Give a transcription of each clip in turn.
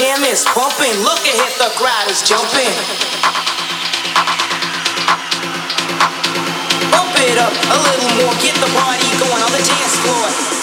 jam is bumping. Look at it, the crowd is jumping. Bump it up a little more, get the party going on the dance floor.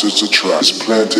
opposites attract. Planted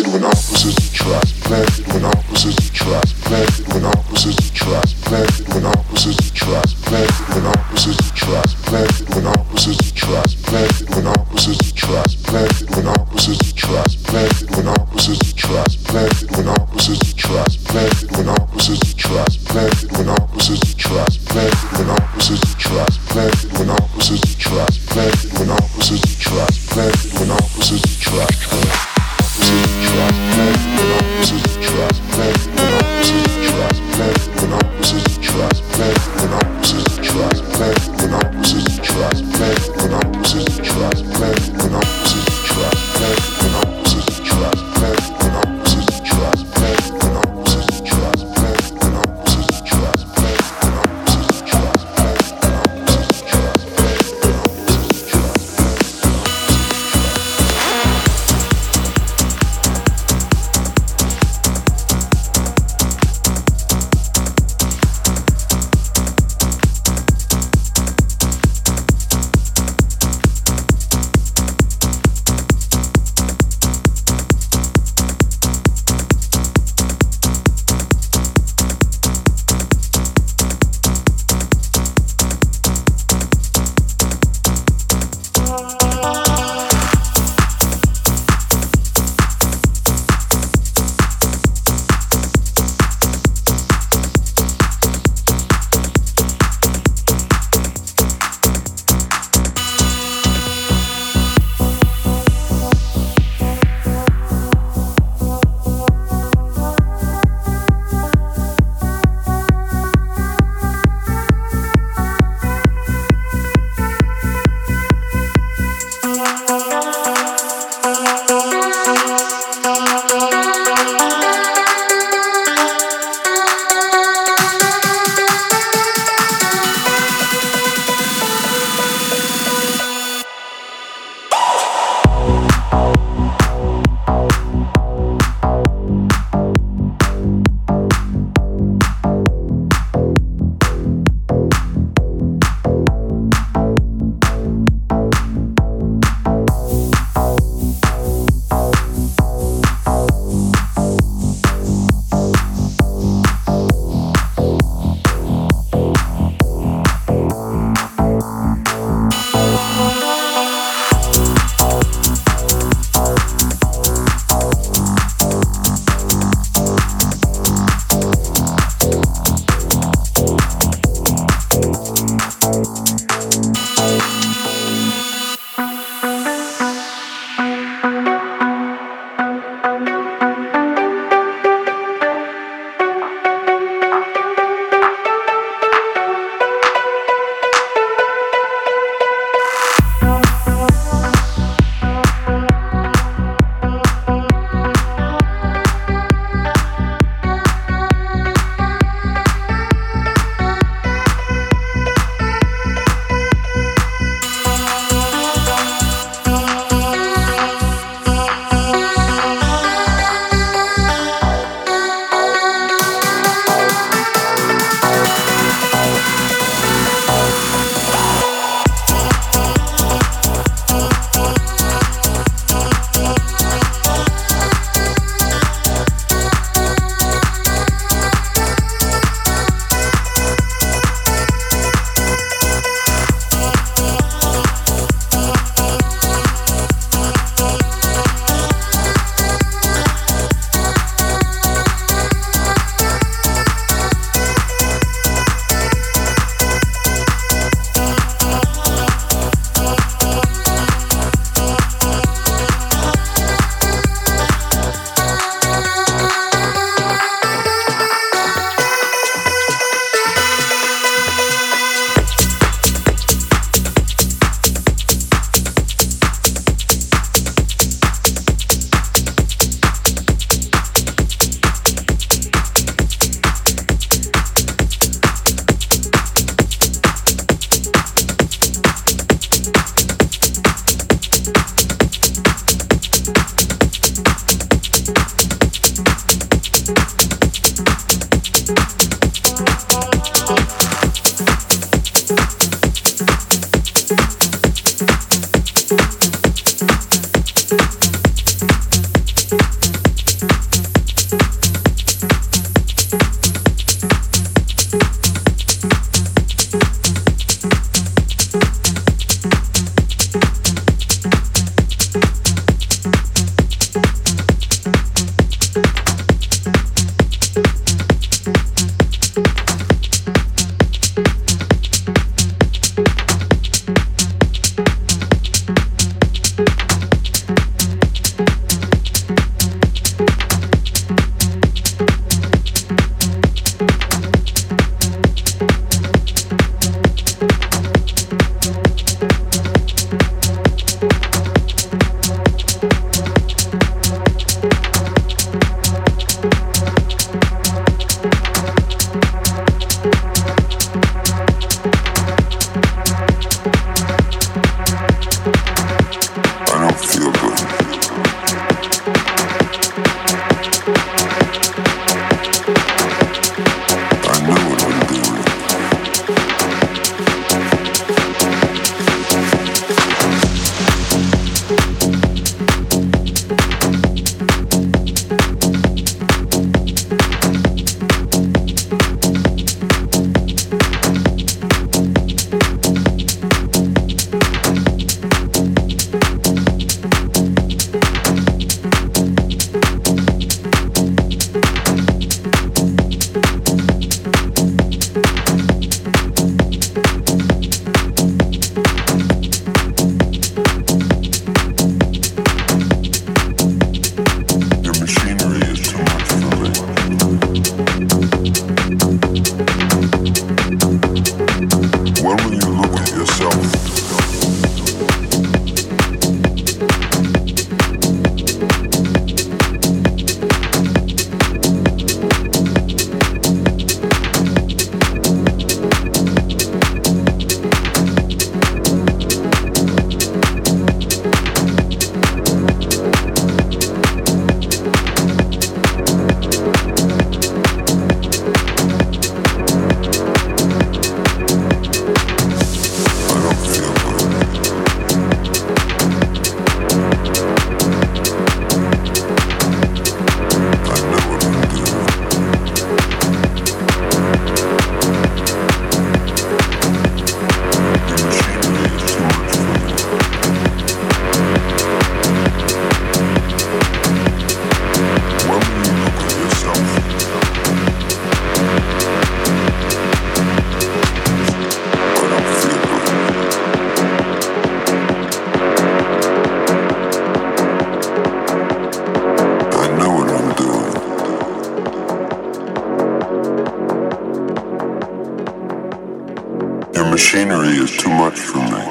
machinery is too much for me.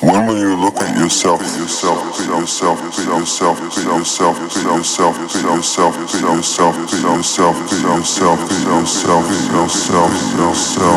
When will you look at yourself, yourself, yourself, yourself, yourself, yourself, yourself, yourself, yourself, put yourself, put yourself, put yourself, yourself, yourself,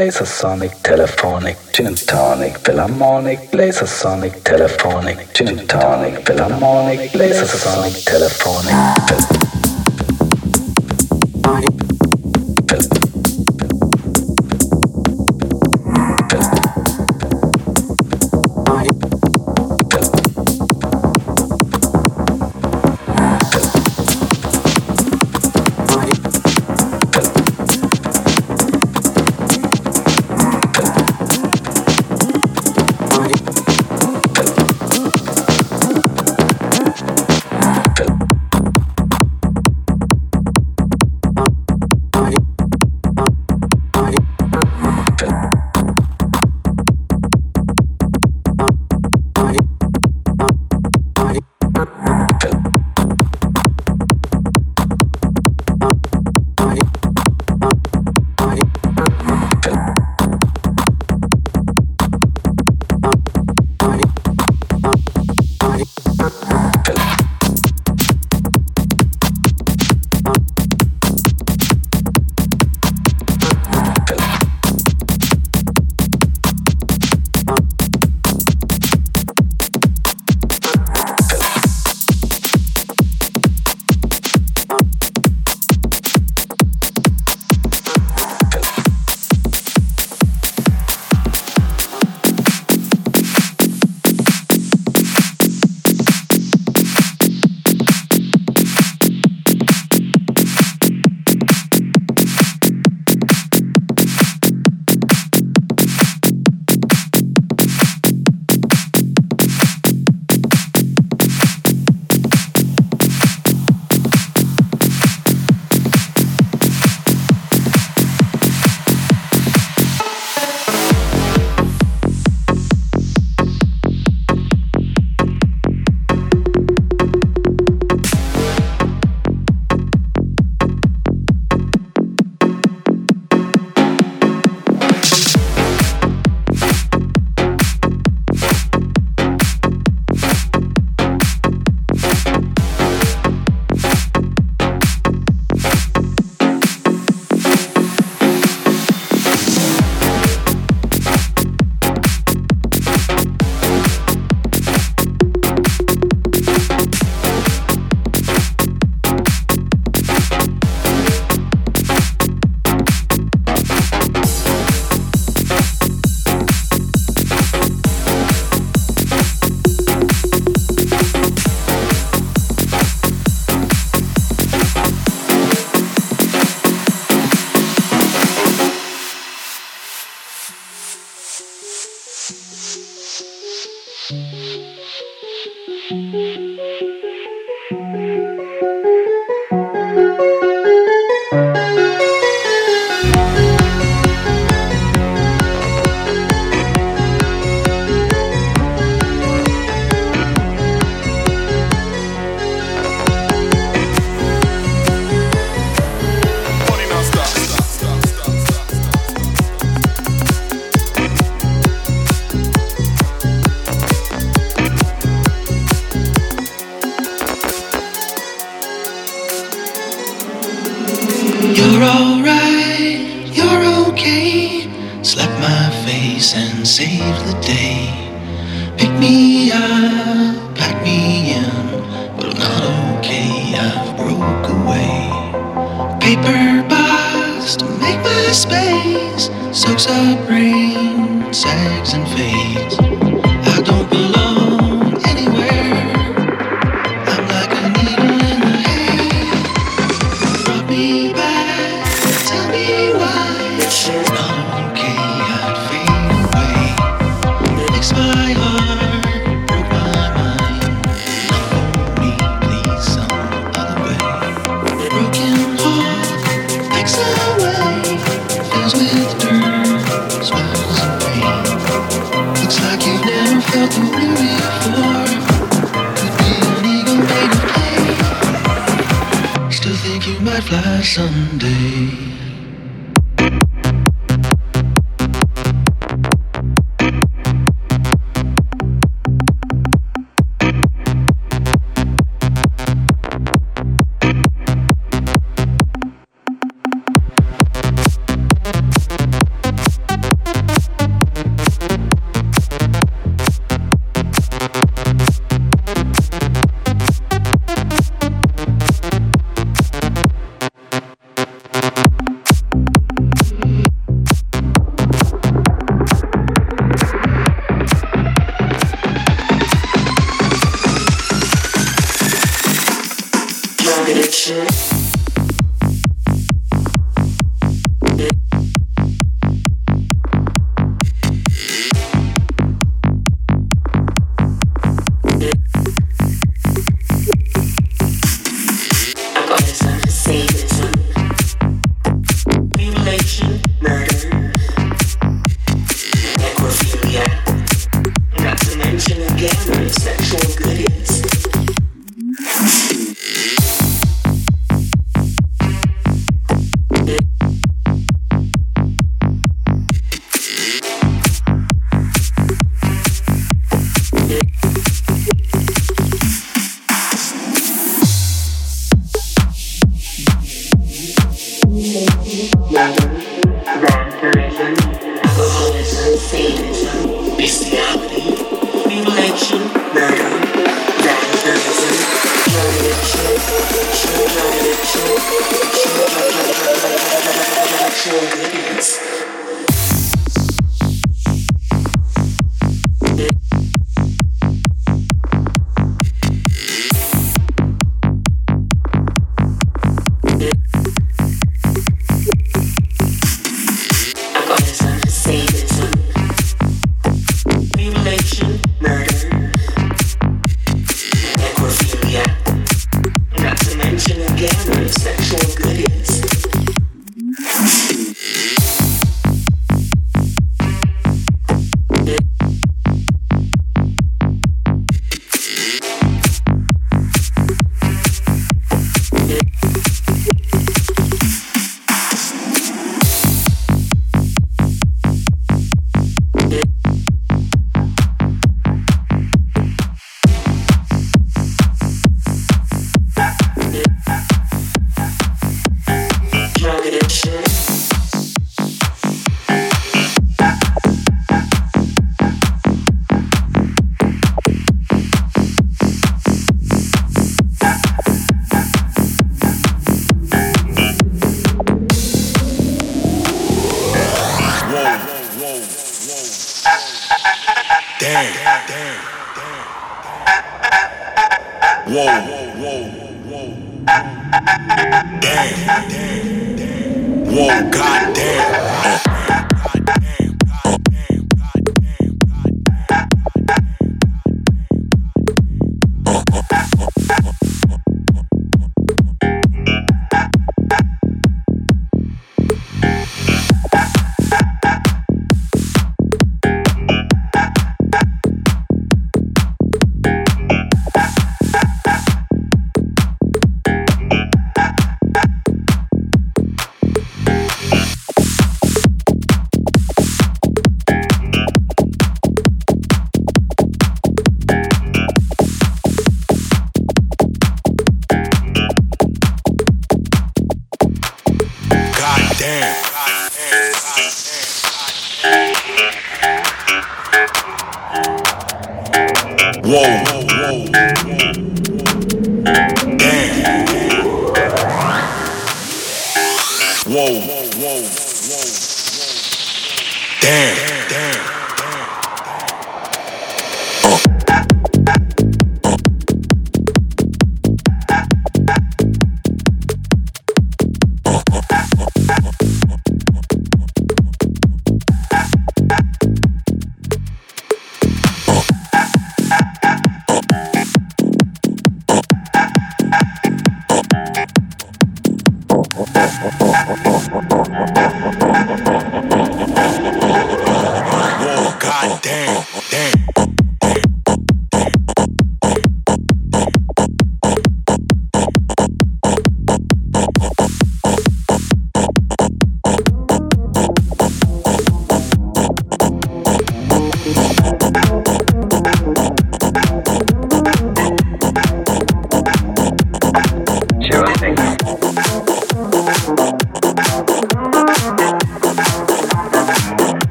philharmonic, laser sonic, telephonic, gin and tonic, philharmonic, sonic, telephonic, gin and tonic, philharmonic, sonic, telephonic.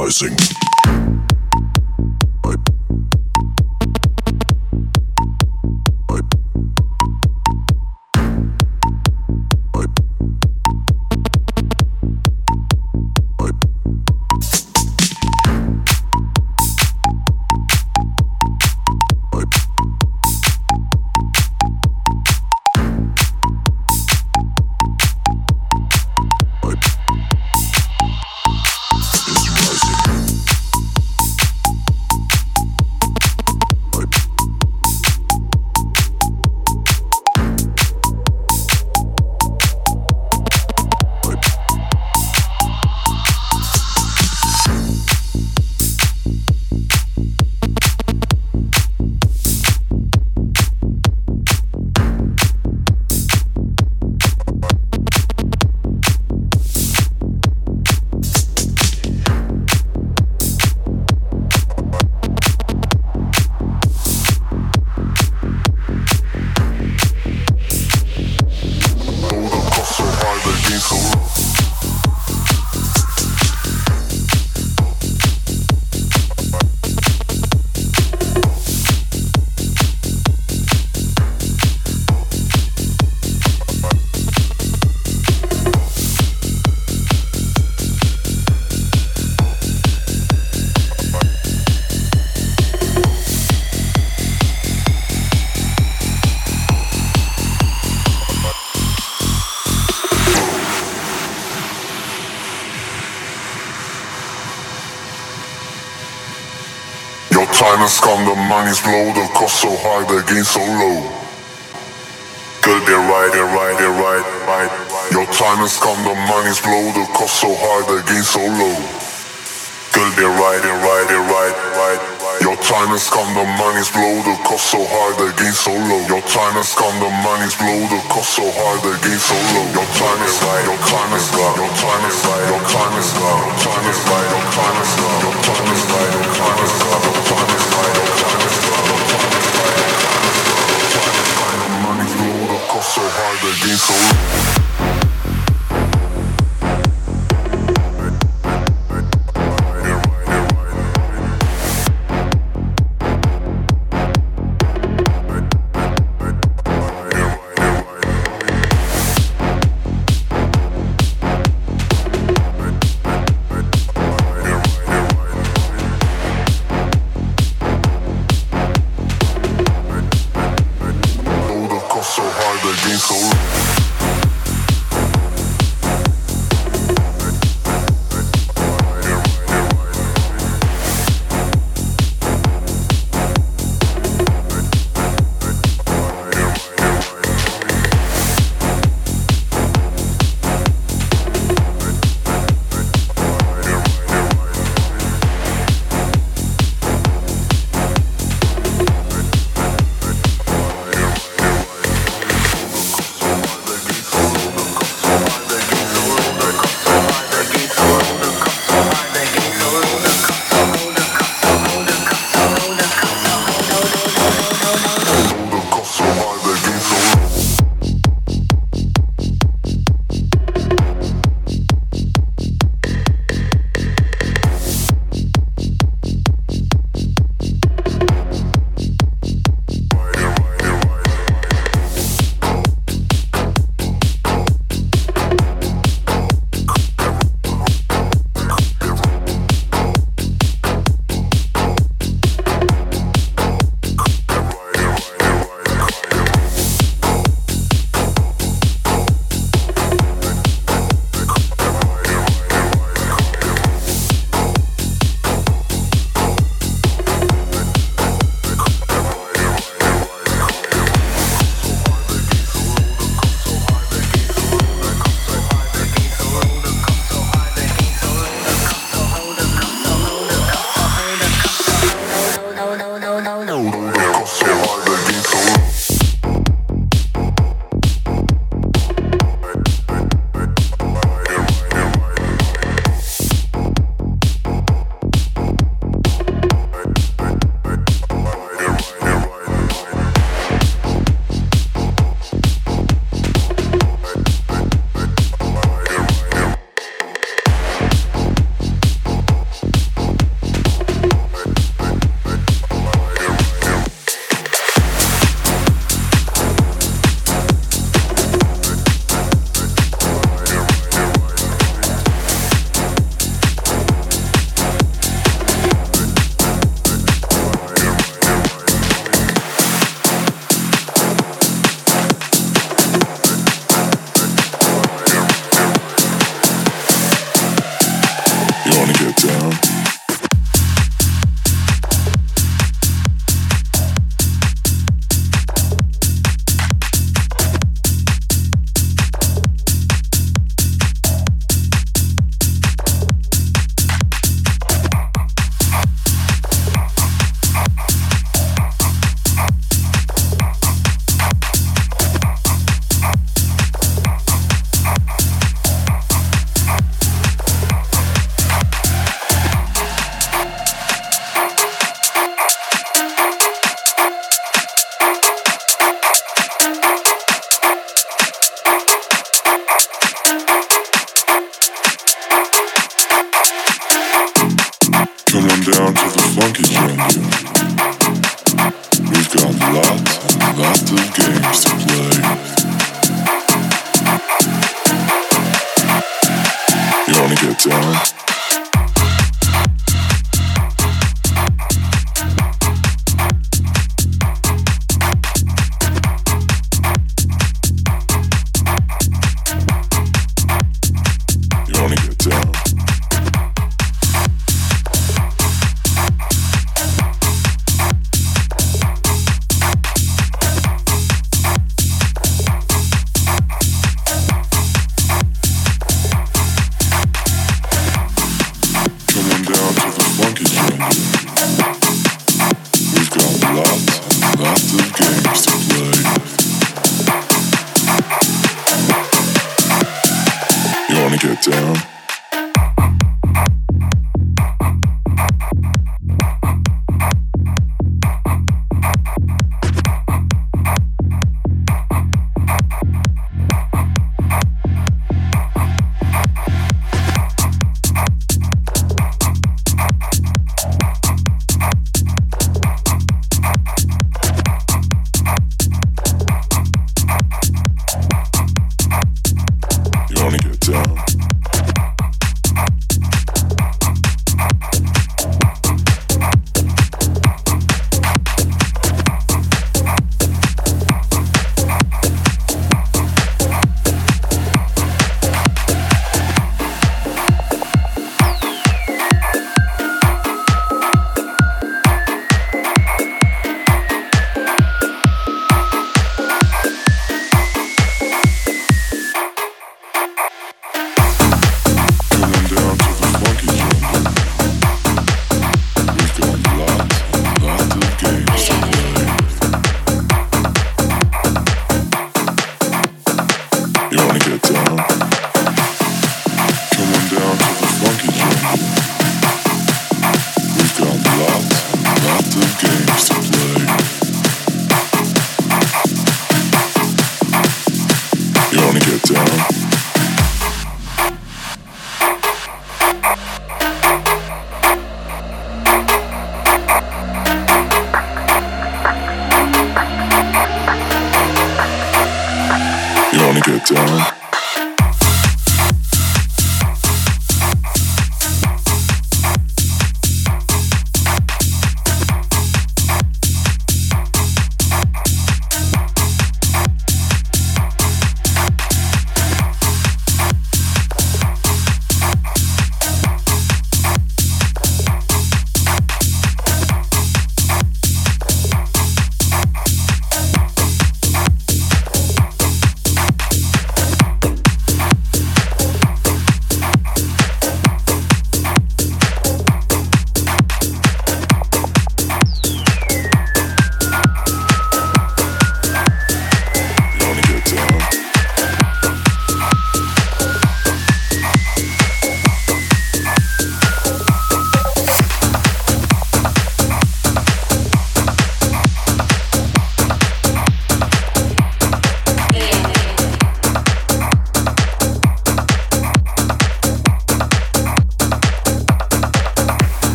Rising. Blow, the cost so high, the gain so low. Good, they're right, they're right, they're right, right. Your time has come, the money's blow, the cost so high, the gain so low. Good, they're right, they're right, they're right, right. Your time has come, the money's blow, the cost so high, the gain so low. Your time has come, the money's blow, the cost so high, the gain so low. Your time is right, your time is right, your time is right, your time is right, your time is right, your time is right, your time is right, your time is right, your time is right, so high, the gain so low.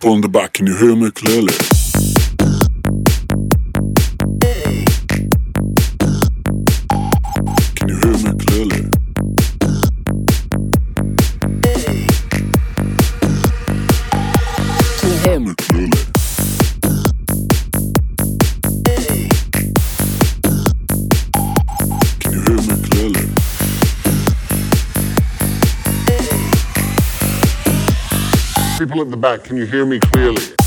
people on the back, can you hear me clearly? at the back. Can you hear me clearly?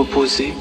reposer.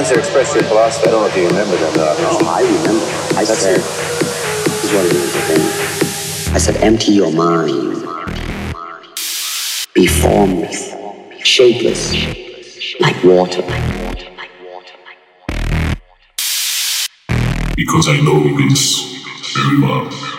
Lines that expressed your philosophy. I don't know if you remember them. Though. Oh, I remember. I That's said, it. this is what it is, okay? I said, empty your mind. Be formless, shapeless, like water. Like water because I know this very well.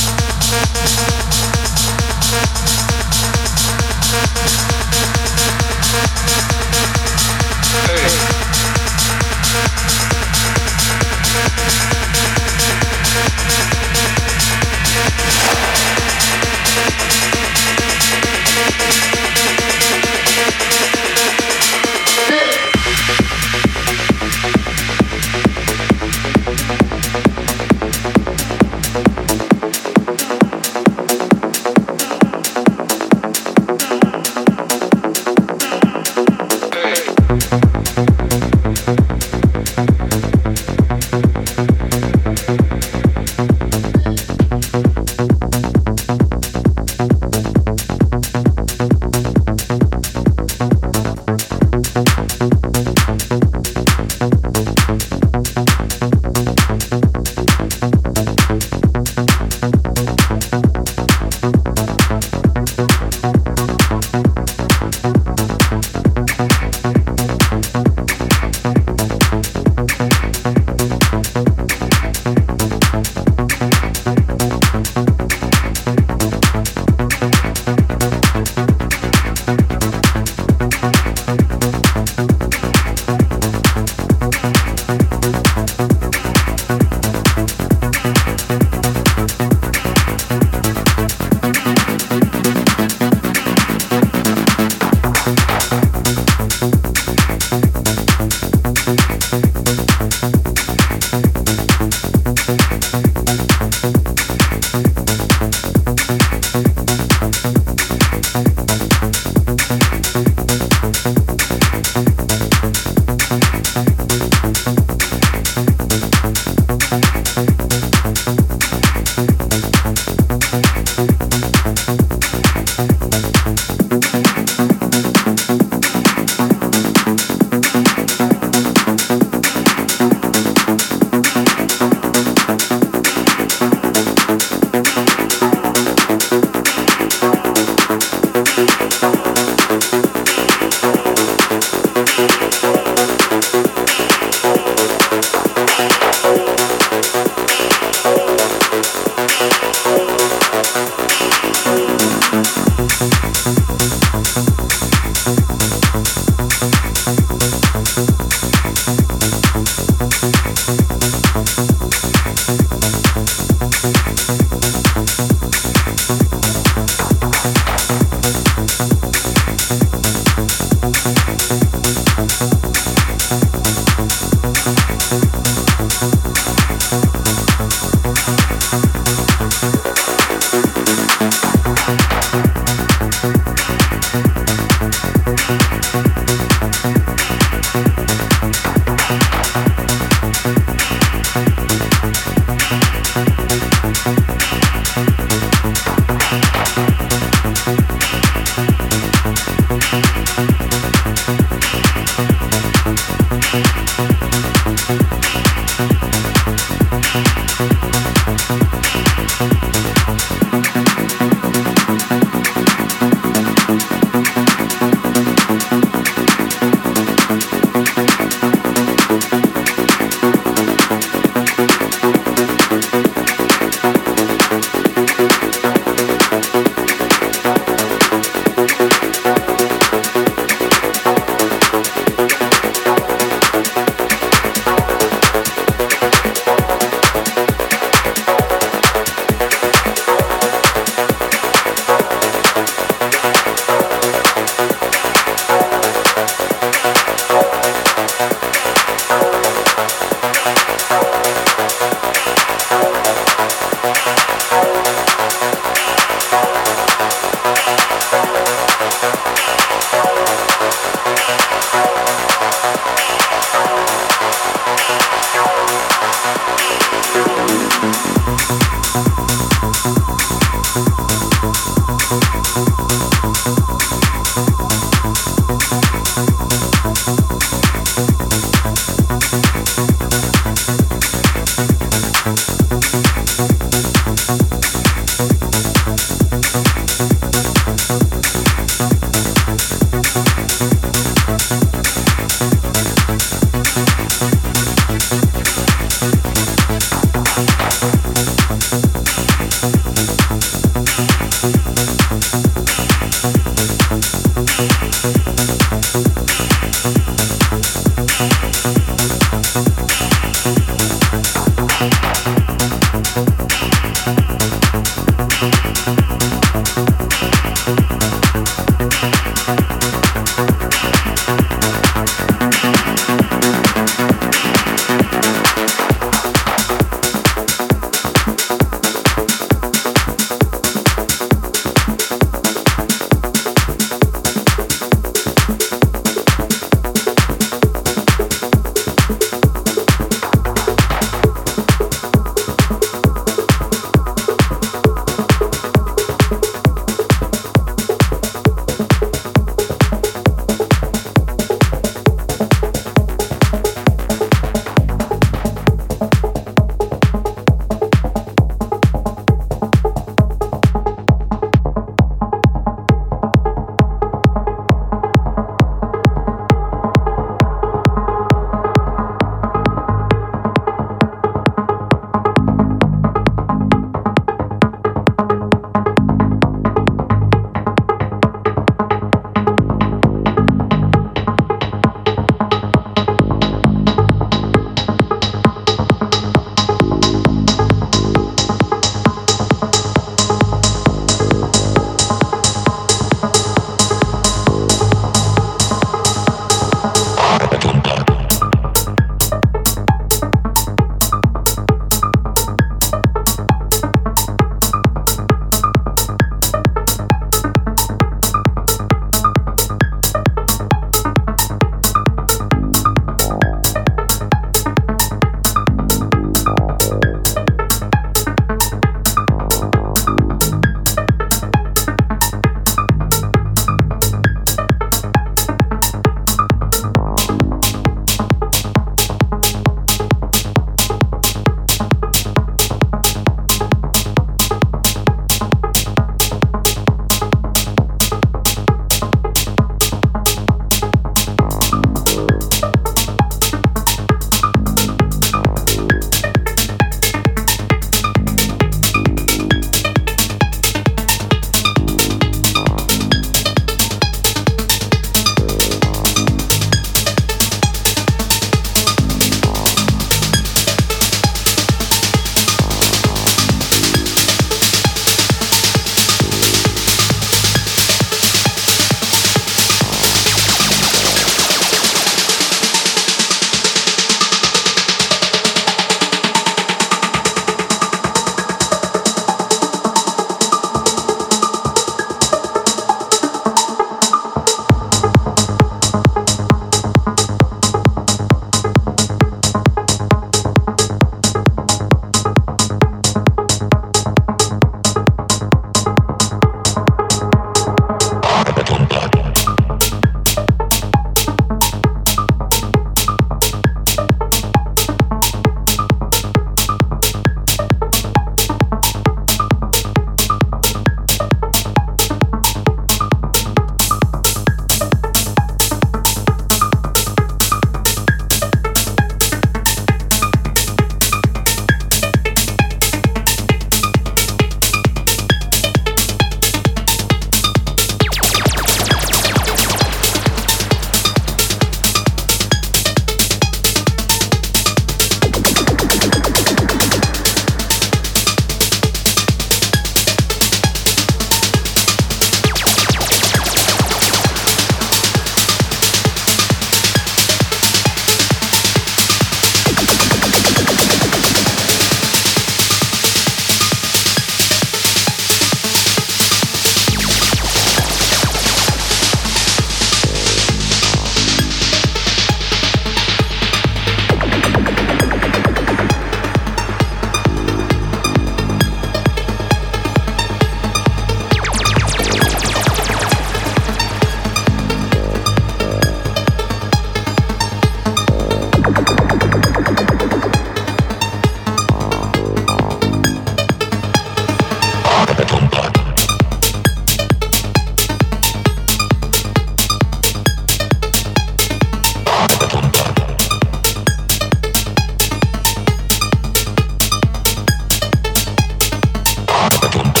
punto.